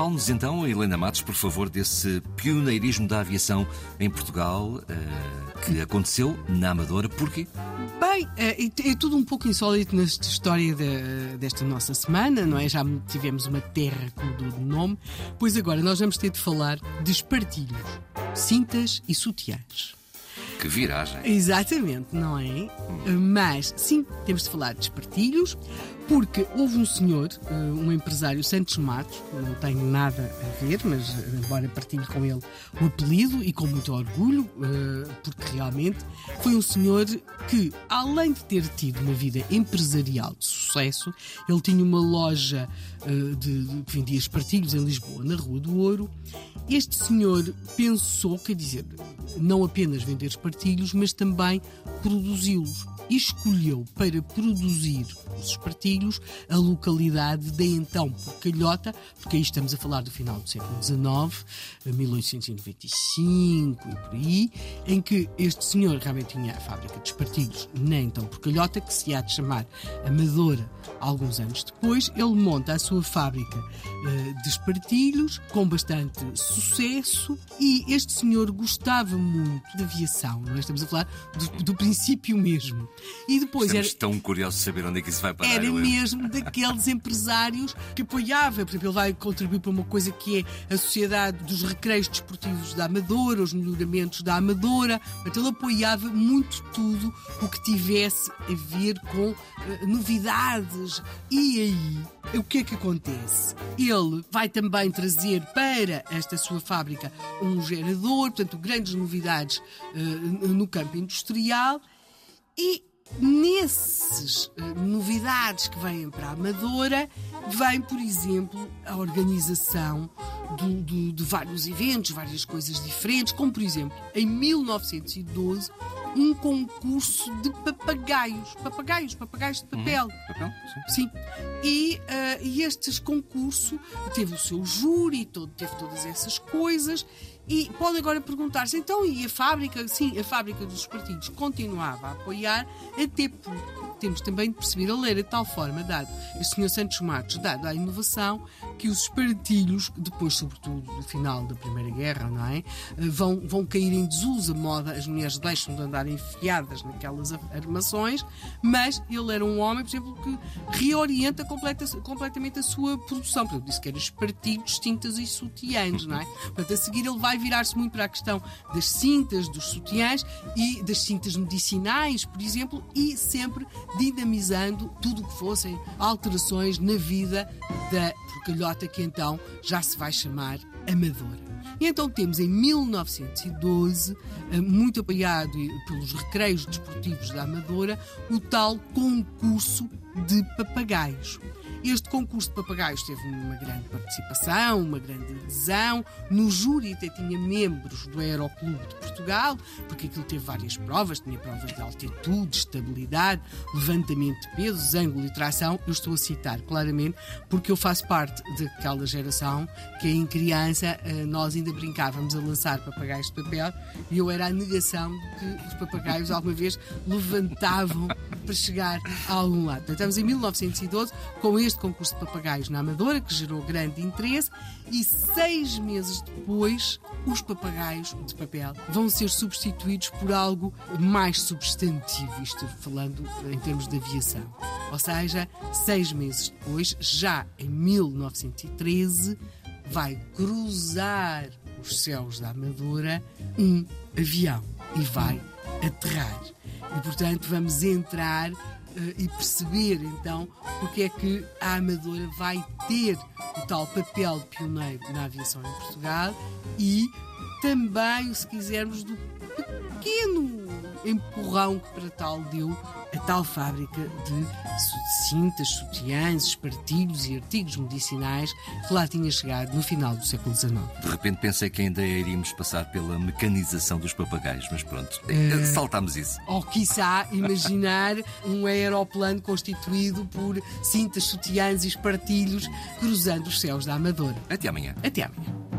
Fale-nos então, Helena Matos, por favor, desse pioneirismo da aviação em Portugal uh, que aconteceu na Amadora. Porquê? Bem, é, é, tudo um pouco insólito nesta história de, desta nossa semana, não é? Já tivemos uma terra que mudou de nome, pois agora nós vamos ter de falar de espartilhos, cintas e sutiãs. Que viragem! Exatamente, não é? Mas, sim, temos de falar de espartilhos, porque houve um senhor, eh, um empresário Santos Matos, não tenho nada a ver, mas eh, embora partilhe com ele o apelido e com muito orgulho, eh, porque realmente foi um senhor que, além de ter tido uma vida empresarial de sucesso, ele tinha uma loja de, de, que vendia espartilhos em Lisboa, na Rua do Ouro. Este senhor pensou, quer dizer, não apenas vender espartilhos, mas também produzi-los e escolheu para produzir os espartilhos a localidade de então Porcalhota, porque aí estamos a falar do final do século XIX, 1895 e por aí, em que este senhor realmente tinha a fábrica de espartilhos na então Porcalhota, que se há de chamar Amadora alguns anos depois. Ele monta a sua fábrica uh, de espartilhos com bastante sucesso e este senhor gostava muito de aviação, não é? Estamos a falar do, do princípio mesmo. E depois Estamos era, tão curiosos de saber onde é que isso vai parar. Era mesmo daqueles empresários que apoiava. Por exemplo, ele vai contribuir para uma coisa que é a Sociedade dos Recreios Desportivos da Amadora, os melhoramentos da Amadora. Então ele apoiava muito tudo o que tivesse a ver com uh, novidades. E aí, o que é que acontece? Ele vai também trazer para esta sua fábrica um gerador, portanto, grandes novidades uh, no campo industrial. E Nesses uh, novidades que vêm para a Amadora, vem, por exemplo, a organização do, do, de vários eventos, várias coisas diferentes, como, por exemplo, em 1912, um concurso de papagaios. Papagaios, papagaios de papel. Uhum. Papel? Sim. Sim. E, uh, e estes concursos teve o seu júri, todo, teve todas essas coisas. E pode agora perguntar-se, então, e a fábrica? Sim, a fábrica dos partidos continuava a apoiar, até porque temos também de perceber a ler de tal forma, dado este Sr. Santos Matos, dado a inovação, que os espartilhos, depois, sobretudo, do final da Primeira Guerra, não é? Vão, vão cair em desuso a moda, as mulheres deixam de andar enfiadas naquelas armações, mas ele era um homem, por exemplo, que reorienta completa, completamente a sua produção. Portanto, disse que era espartilhos, cintas e sutiãs, não é? Portanto, a seguir ele vai virar-se muito para a questão das cintas, dos sutiãs e das cintas medicinais, por exemplo, e sempre dinamizando tudo o que fossem alterações na vida da porcalhota que então já se vai chamar Amadora. E então temos em 1912, eh, muito apoiado pelos recreios desportivos da Amadora, o tal concurso de papagaios. Este concurso de papagaios teve uma grande participação, uma grande adesão. No júri até tinha membros do Aeroclube de Portugal, porque aquilo teve várias provas, tinha provas de altitude, estabilidade, levantamento de pesos, ângulo e tração. Eu estou a citar claramente, porque eu faço parte daquela geração que em criança eh, nós ainda brincávamos a lançar papagaios de papel e eu era a negação que os papagaios alguma vez levantavam para chegar a algum lado. Então, estamos em 1912 com este concurso de papagaios na Amadora, que gerou grande interesse, e seis meses depois, os papagaios de papel vão ser substituídos por algo mais substantivo, isto falando em termos de aviação. Ou seja, seis meses depois, já em 1913, vai cruzar os céus da Amadora um avião e vai aterrar. E portanto vamos entrar e perceber então porque é que a Amadora vai ter o tal papel pioneiro na aviação em Portugal e também, se quisermos, do pequeno empurrão que para tal deu a tal fábrica de cintas, sutiãs, espartilhos e artigos medicinais que lá tinha chegado no final do século XIX. De repente pensei que ainda iríamos passar pela mecanização dos papagaios, mas pronto, é... saltámos isso. Ou, quiçá, imaginar um aeroplano constituído por cintas, sutiãs e espartilhos cruzando os céus da Amadora. Até amanhã. Até amanhã.